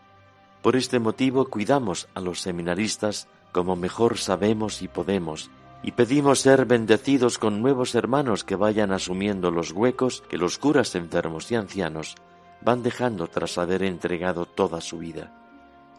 Por este motivo cuidamos a los seminaristas como mejor sabemos y podemos, y pedimos ser bendecidos con nuevos hermanos que vayan asumiendo los huecos que los curas enfermos y ancianos van dejando tras haber entregado toda su vida.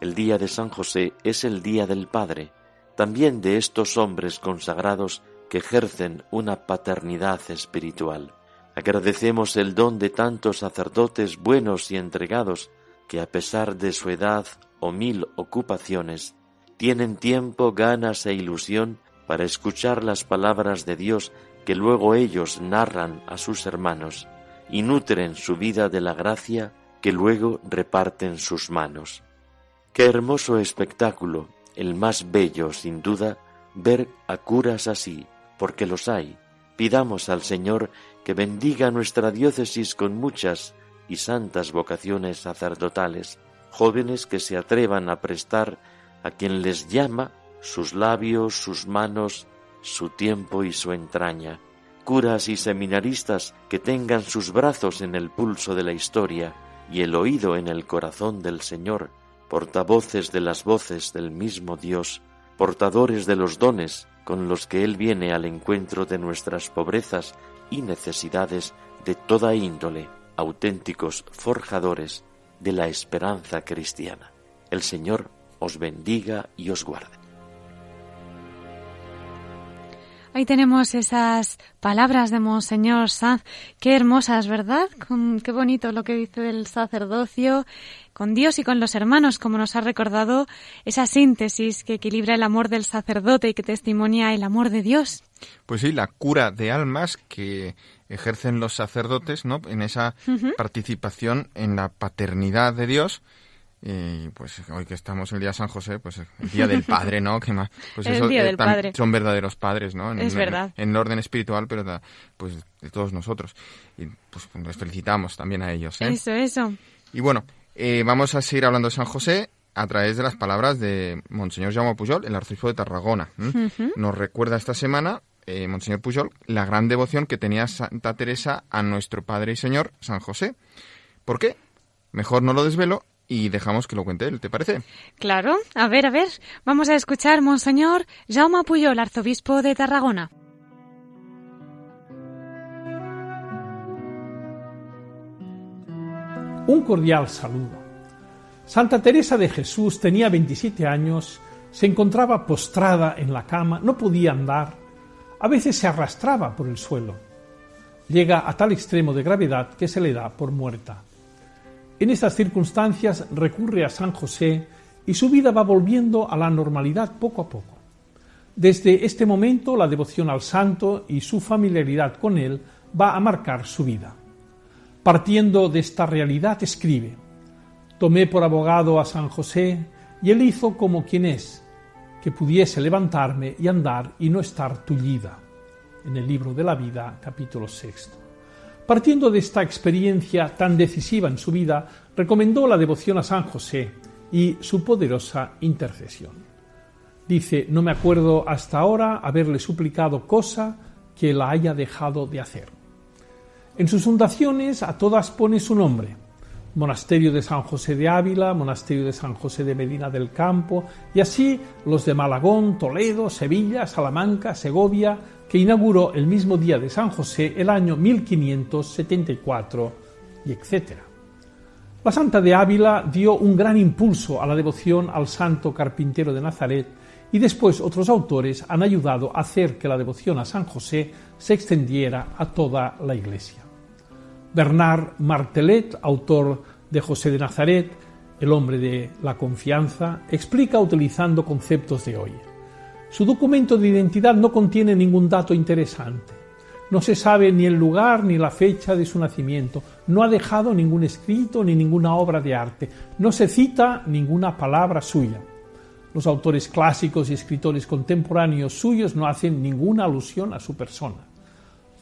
El día de San José es el día del Padre, también de estos hombres consagrados que ejercen una paternidad espiritual. Agradecemos el don de tantos sacerdotes buenos y entregados que a pesar de su edad o mil ocupaciones, tienen tiempo, ganas e ilusión para escuchar las palabras de Dios que luego ellos narran a sus hermanos y nutren su vida de la gracia que luego reparten sus manos. Qué hermoso espectáculo, el más bello, sin duda, ver a curas así, porque los hay. Pidamos al Señor que bendiga nuestra diócesis con muchas y santas vocaciones sacerdotales, jóvenes que se atrevan a prestar a quien les llama sus labios, sus manos, su tiempo y su entraña, curas y seminaristas que tengan sus brazos en el pulso de la historia y el oído en el corazón del Señor, portavoces de las voces del mismo Dios, portadores de los dones con los que Él viene al encuentro de nuestras pobrezas y necesidades de toda índole, auténticos forjadores de la esperanza cristiana. El Señor os bendiga y os guarde. Ahí tenemos esas palabras de Monseñor Sanz. Qué hermosas, ¿verdad? qué bonito lo que dice del sacerdocio, con Dios y con los hermanos, como nos ha recordado esa síntesis que equilibra el amor del sacerdote y que testimonia el amor de Dios. Pues sí, la cura de almas que ejercen los sacerdotes, ¿no? En esa participación en la paternidad de Dios y pues hoy que estamos el día de San José, pues el día del padre, ¿no? Que más, pues el día eh, del padre. son verdaderos padres, ¿no? En, es verdad. En, el orden espiritual, pero pues de todos nosotros. Y pues les felicitamos también a ellos, ¿eh? Eso, eso. Y bueno, eh, vamos a seguir hablando de San José a través de las palabras de Monseñor Jaume Pujol, el arzobispo de Tarragona. Nos recuerda esta semana, eh, Monseñor Pujol, la gran devoción que tenía Santa Teresa a nuestro Padre y Señor, San José. ¿Por qué? Mejor no lo desvelo y dejamos que lo cuente él, ¿te parece? Claro, a ver, a ver, vamos a escuchar Monseñor Jaume Puyol, arzobispo de Tarragona. Un cordial saludo. Santa Teresa de Jesús tenía 27 años, se encontraba postrada en la cama, no podía andar, a veces se arrastraba por el suelo. Llega a tal extremo de gravedad que se le da por muerta. En estas circunstancias recurre a San José y su vida va volviendo a la normalidad poco a poco. Desde este momento la devoción al santo y su familiaridad con él va a marcar su vida. Partiendo de esta realidad escribe, Tomé por abogado a San José y él hizo como quien es, que pudiese levantarme y andar y no estar tullida. En el libro de la vida, capítulo sexto. Partiendo de esta experiencia tan decisiva en su vida, recomendó la devoción a San José y su poderosa intercesión. Dice, no me acuerdo hasta ahora haberle suplicado cosa que la haya dejado de hacer. En sus fundaciones a todas pone su nombre, Monasterio de San José de Ávila, Monasterio de San José de Medina del Campo, y así los de Malagón, Toledo, Sevilla, Salamanca, Segovia, que inauguró el mismo día de San José el año 1574, y etc. La Santa de Ávila dio un gran impulso a la devoción al Santo Carpintero de Nazaret, y después otros autores han ayudado a hacer que la devoción a San José se extendiera a toda la Iglesia. Bernard Martelet, autor de José de Nazaret, el hombre de la confianza, explica utilizando conceptos de hoy. Su documento de identidad no contiene ningún dato interesante. No se sabe ni el lugar ni la fecha de su nacimiento. No ha dejado ningún escrito ni ninguna obra de arte. No se cita ninguna palabra suya. Los autores clásicos y escritores contemporáneos suyos no hacen ninguna alusión a su persona.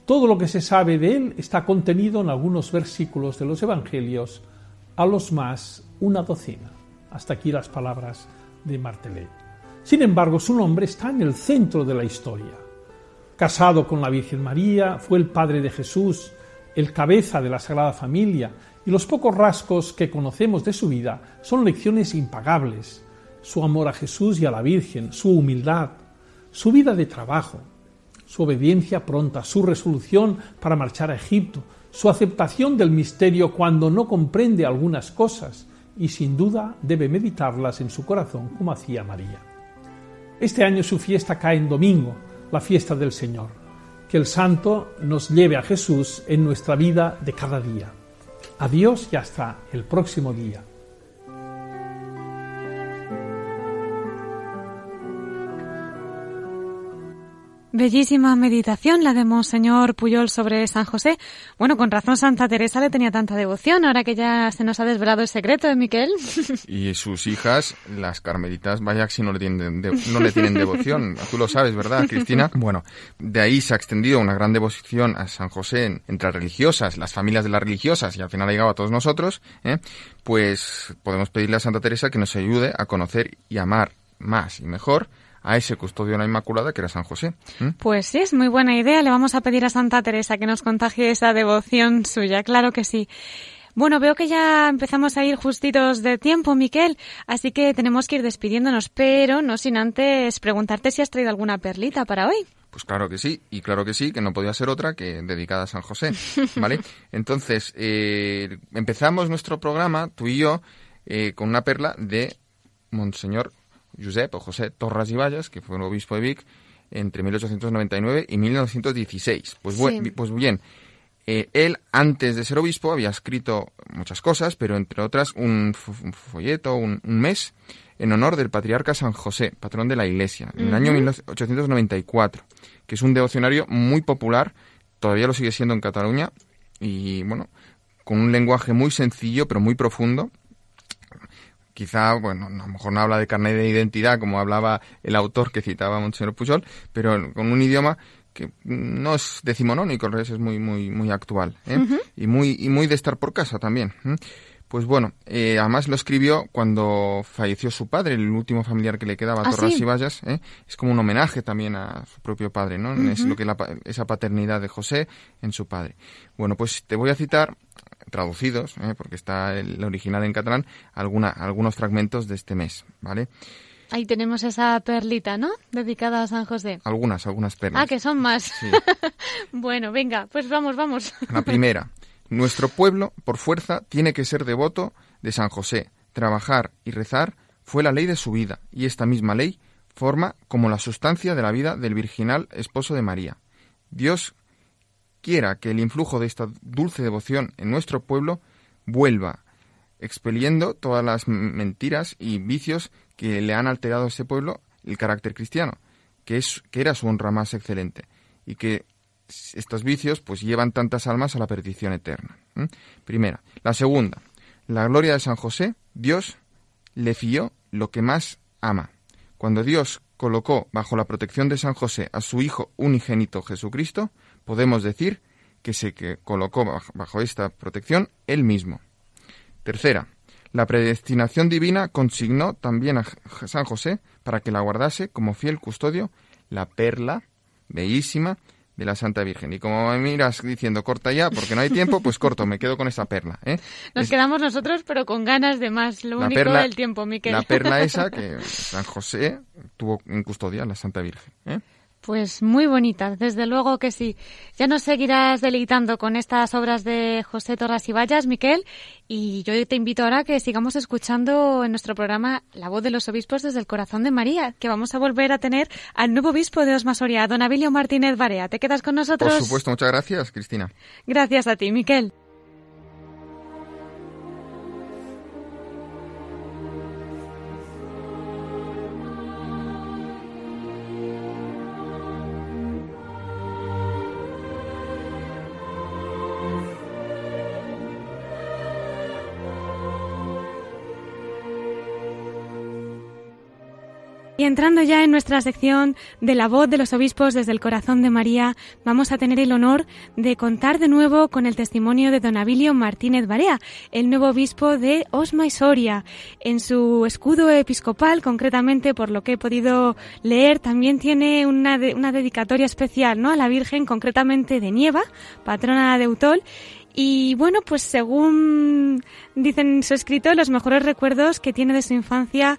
Todo lo que se sabe de él está contenido en algunos versículos de los Evangelios, a los más una docena. Hasta aquí las palabras de Martelet. Sin embargo, su nombre está en el centro de la historia. Casado con la Virgen María, fue el padre de Jesús, el cabeza de la Sagrada Familia, y los pocos rasgos que conocemos de su vida son lecciones impagables. Su amor a Jesús y a la Virgen, su humildad, su vida de trabajo, su obediencia pronta, su resolución para marchar a Egipto, su aceptación del misterio cuando no comprende algunas cosas y sin duda debe meditarlas en su corazón como hacía María. Este año su fiesta cae en domingo, la fiesta del Señor. Que el Santo nos lleve a Jesús en nuestra vida de cada día. Adiós y hasta el próximo día. Bellísima meditación la de Monseñor Puyol sobre San José. Bueno, con razón Santa Teresa le tenía tanta devoción, ahora que ya se nos ha desvelado el secreto de Miquel. Y sus hijas, las carmelitas, vaya que si no le tienen, no le tienen devoción. Tú lo sabes, ¿verdad, Cristina? Bueno, de ahí se ha extendido una gran devoción a San José entre religiosas, las familias de las religiosas, y al final ha llegado a todos nosotros, ¿eh? pues podemos pedirle a Santa Teresa que nos ayude a conocer y amar más y mejor a ese custodio de la Inmaculada que era San José. Pues sí, es muy buena idea. Le vamos a pedir a Santa Teresa que nos contagie esa devoción suya, claro que sí. Bueno, veo que ya empezamos a ir justitos de tiempo, Miquel, así que tenemos que ir despidiéndonos, pero no sin antes preguntarte si has traído alguna perlita para hoy. Pues claro que sí, y claro que sí, que no podía ser otra que dedicada a San José, ¿vale? Entonces, eh, empezamos nuestro programa, tú y yo, eh, con una perla de Monseñor Josep o José Torras y Vallas, que fue un obispo de Vic entre 1899 y 1916. Pues, pues bien, eh, él antes de ser obispo había escrito muchas cosas, pero entre otras un, folleto, un, mes, en honor del patriarca San José, patrón de la Iglesia, en el año 1894, que es un devocionario muy popular, todavía lo sigue siendo en Cataluña, y bueno, con un lenguaje muy sencillo pero muy profundo, quizá, bueno, a lo mejor no habla de carnet de identidad como hablaba el autor que citaba Monseñor Pujol, pero con un idioma que no es decimonónico, es muy, muy, muy actual, ¿eh? y muy, y muy de estar por casa también. Pues bueno, eh, además lo escribió cuando falleció su padre, el último familiar que le quedaba, a Torres y Vallas. ¿eh? Es como un homenaje también a su propio padre, ¿no? Es lo que la, esa paternidad de José en su padre. Bueno, pues te voy a citar traducidos, ¿eh? porque está el original en catalán, alguna, algunos fragmentos de este mes, ¿vale? Ahí tenemos esa perlita, ¿no? Dedicada a San José. Algunas, algunas perlas. Ah, que son más. bueno, venga, pues vamos, vamos. La primera. Nuestro pueblo, por fuerza, tiene que ser devoto de San José. Trabajar y rezar fue la ley de su vida, y esta misma ley forma como la sustancia de la vida del virginal esposo de María. Dios quiera que el influjo de esta dulce devoción en nuestro pueblo vuelva expeliendo todas las mentiras y vicios que le han alterado a ese pueblo el carácter cristiano, que, es, que era su honra más excelente, y que estos vicios pues llevan tantas almas a la perdición eterna. Primera. La segunda, la gloria de San José, Dios le fió lo que más ama. Cuando Dios colocó bajo la protección de San José a su Hijo unigénito Jesucristo, podemos decir que se colocó bajo esta protección él mismo. Tercera, la predestinación divina consignó también a San José para que la guardase como fiel custodio la perla bellísima de la Santa Virgen. Y como me miras diciendo corta ya, porque no hay tiempo, pues corto, me quedo con esa perla. ¿eh? Nos quedamos nosotros, pero con ganas de más, lo único del tiempo, Miquel. La perla esa que San José tuvo en custodia la Santa Virgen. ¿eh? Pues muy bonita, desde luego que sí. Ya nos seguirás deleitando con estas obras de José Torras y Vallas, Miquel, y yo te invito ahora a que sigamos escuchando en nuestro programa La voz de los obispos desde el corazón de María, que vamos a volver a tener al nuevo obispo de Osma Soria, don Abilio Martínez Barea. ¿Te quedas con nosotros? Por supuesto, muchas gracias, Cristina. Gracias a ti, Miquel. Y entrando ya en nuestra sección de la voz de los obispos desde el corazón de María, vamos a tener el honor de contar de nuevo con el testimonio de don Abilio Martínez Barea, el nuevo obispo de Osma y Soria. En su escudo episcopal, concretamente por lo que he podido leer, también tiene una, una dedicatoria especial ¿no? a la Virgen, concretamente de Nieva, patrona de Utol, y bueno, pues según dicen su escrito, los mejores recuerdos que tiene de su infancia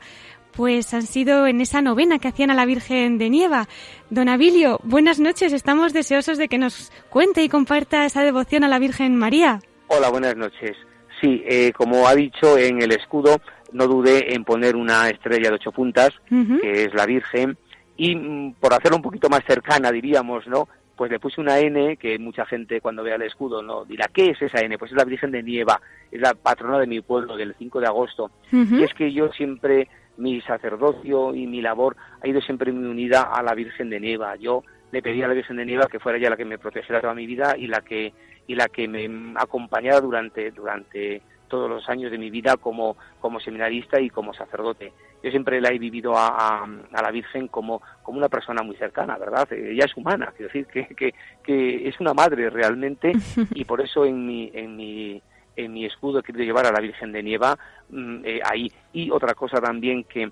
pues han sido en esa novena que hacían a la Virgen de Nieva. Don Abilio, buenas noches. Estamos deseosos de que nos cuente y comparta esa devoción a la Virgen María. Hola, buenas noches. Sí, eh, como ha dicho en el escudo, no dudé en poner una estrella de ocho puntas, que es la Virgen, y mm, por hacerlo un poquito más cercana, diríamos, ¿no? Pues le puse una N, que mucha gente cuando vea el escudo no dirá, ¿qué es esa N? Pues es la Virgen de Nieva, es la patrona de mi pueblo del 5 de agosto. Y es que yo siempre mi sacerdocio y mi labor ha ido siempre muy unida a la Virgen de Nieva. Yo le pedí a la Virgen de Nieva que fuera ella la que me protegiera toda mi vida y la que y la que me acompañara durante durante todos los años de mi vida como, como seminarista y como sacerdote. Yo siempre la he vivido a, a, la Virgen como, como una persona muy cercana, ¿verdad? Ella es humana, quiero decir que, que, que es una madre realmente y por eso en mi, en mi en mi escudo he querido llevar a la Virgen de Nieva mm, eh, ahí. Y otra cosa también que,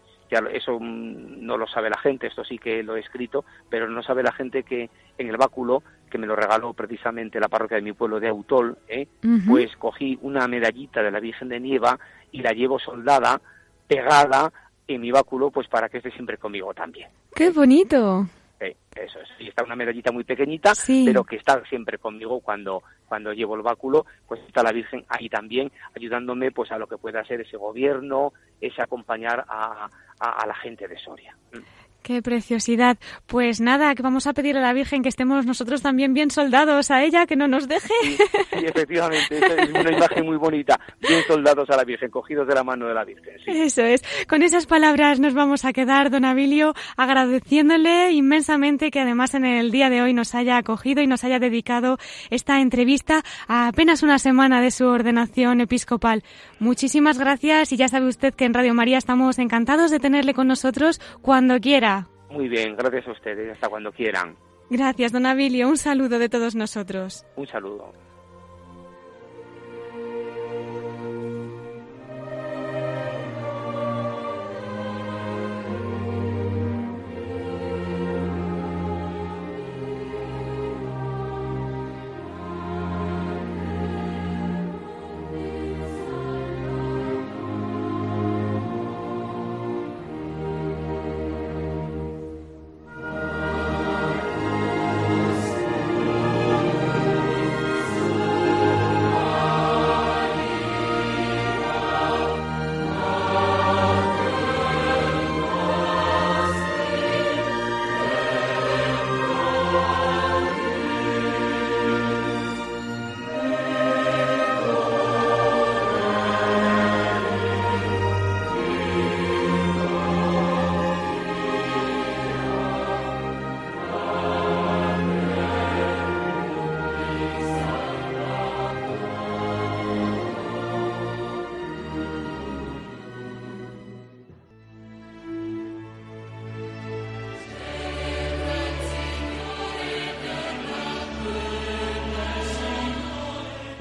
eso mm, no lo sabe la gente, esto sí que lo he escrito, pero no sabe la gente que en el báculo, que me lo regaló precisamente la parroquia de mi pueblo de Autol, ¿eh? pues cogí una medallita de la Virgen de Nieva y la llevo soldada, pegada en mi báculo, pues para que esté siempre conmigo también. ¡Qué bonito! Eso es. Y está una medallita muy pequeñita, pero que está siempre conmigo cuando, cuando llevo el báculo, pues está la Virgen ahí también, ayudándome pues a lo que pueda ser ese gobierno, ese acompañar a, a la gente de Soria. Qué preciosidad. Pues nada, que vamos a pedir a la Virgen que estemos nosotros también bien soldados a ella, que no nos deje. Sí, efectivamente, es una imagen muy bonita. Bien soldados a la Virgen, cogidos de la mano de la Virgen. Eso es. Con esas palabras nos vamos a quedar, don Abilio, agradeciéndole inmensamente que además en el día de hoy nos haya acogido y nos haya dedicado esta entrevista a apenas una semana de su ordenación episcopal. Muchísimas gracias y ya sabe usted que en Radio María estamos encantados de tenerle con nosotros cuando quiera. Muy bien, gracias a ustedes. Hasta cuando quieran. Gracias, don Abilio. Un saludo de todos nosotros. Un saludo.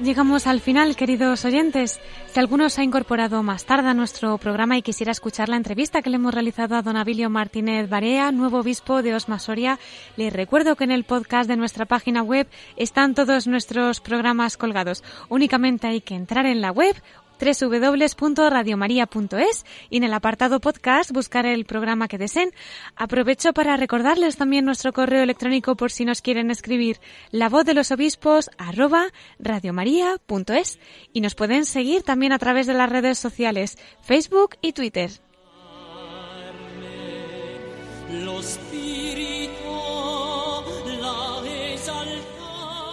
Llegamos al final, queridos oyentes. Si alguno se ha incorporado más tarde a nuestro programa y quisiera escuchar la entrevista que le hemos realizado a don Abilio Martínez Barea, nuevo obispo de Osma Soria, les recuerdo que en el podcast de nuestra página web están todos nuestros programas colgados. Únicamente hay que entrar en la web www.radiomaria.es y en el apartado podcast buscar el programa que deseen. Aprovecho para recordarles también nuestro correo electrónico por si nos quieren escribir la voz de los obispos radiomaria.es y nos pueden seguir también a través de las redes sociales Facebook y Twitter.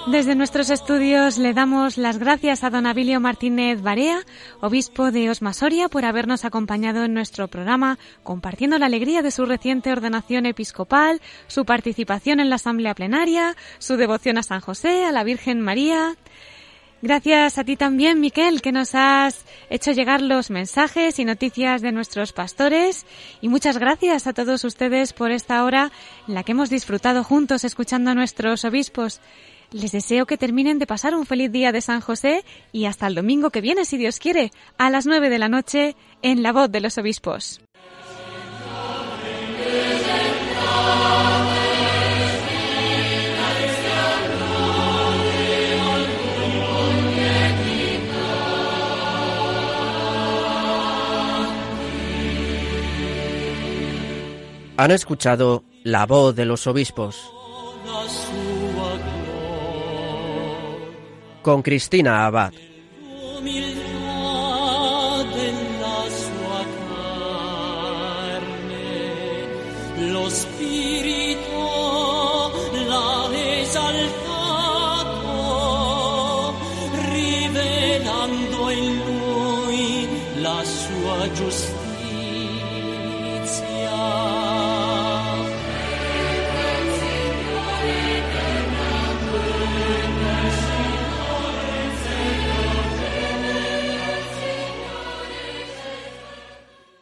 Desde nuestros estudios le damos las gracias a don Abilio Martínez Barea, obispo de Osmasoria, por habernos acompañado en nuestro programa, compartiendo la alegría de su reciente ordenación episcopal, su participación en la asamblea plenaria, su devoción a San José, a la Virgen María. Gracias a ti también, Miquel, que nos has hecho llegar los mensajes y noticias de nuestros pastores. Y muchas gracias a todos ustedes por esta hora en la que hemos disfrutado juntos escuchando a nuestros obispos. Les deseo que terminen de pasar un feliz día de San José y hasta el domingo que viene, si Dios quiere, a las nueve de la noche en La Voz de los Obispos. Han escuchado La Voz de los Obispos con Cristina Abad.